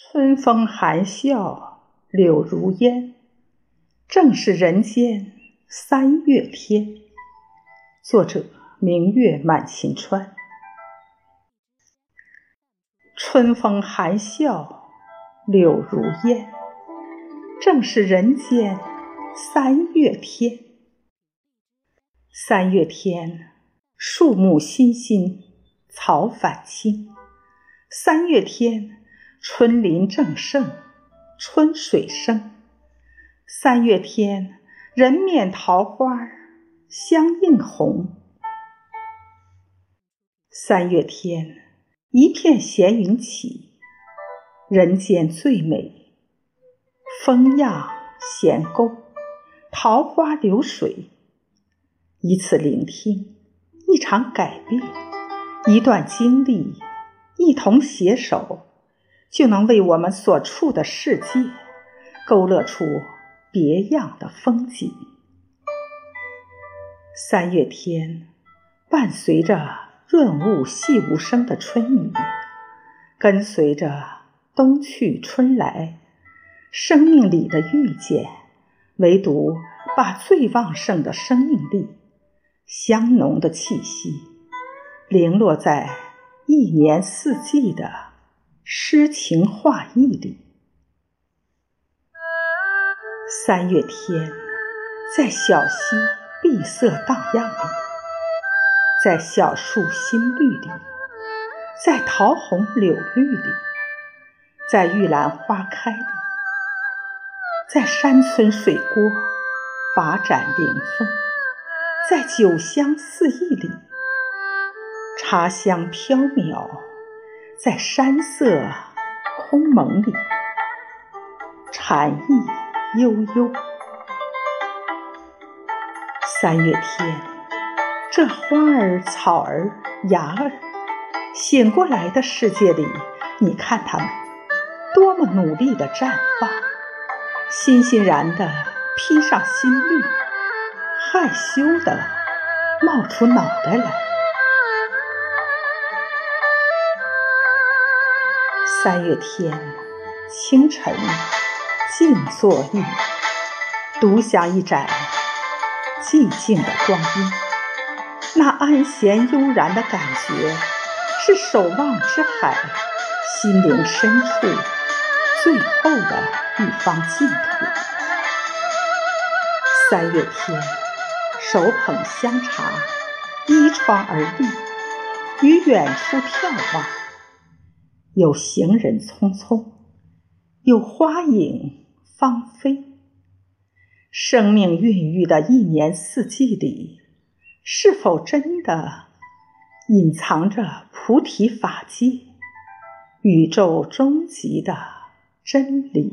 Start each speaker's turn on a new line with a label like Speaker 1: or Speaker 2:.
Speaker 1: 春风含笑，柳如烟，正是人间三月天。作者：明月满晴川。春风含笑，柳如烟，正是人间三月天。三月天，树木欣欣，草返青。三月天，春林正盛，春水生。三月天，人面桃花相映红。三月天，一片闲云起，人间最美。风漾闲沟，桃花流水。一次聆听一场改变，一段经历，一同携手，就能为我们所处的世界勾勒出别样的风景。三月天，伴随着润物细无声的春雨，跟随着冬去春来，生命里的遇见，唯独把最旺盛的生命力。香浓的气息，零落在一年四季的诗情画意里。三月天，在小溪碧色荡漾里，在小树新绿里，在桃红柳绿里，在玉兰花开里，在山村水郭把盏临风。在酒香四溢里，茶香飘渺；在山色空蒙里，禅意悠悠。三月天，这花儿、草儿、芽儿，醒过来的世界里，你看它们多么努力的绽放，欣欣然地披上新绿。害羞的冒出脑袋来。三月天，清晨，静坐意，独享一盏寂静的光阴。那安闲悠然的感觉，是守望之海，心灵深处最后的一方净土。三月天。手捧香茶，依窗而立，于远处眺望。有行人匆匆，有花影芳菲。生命孕育的一年四季里，是否真的隐藏着菩提法界、宇宙终极的真理？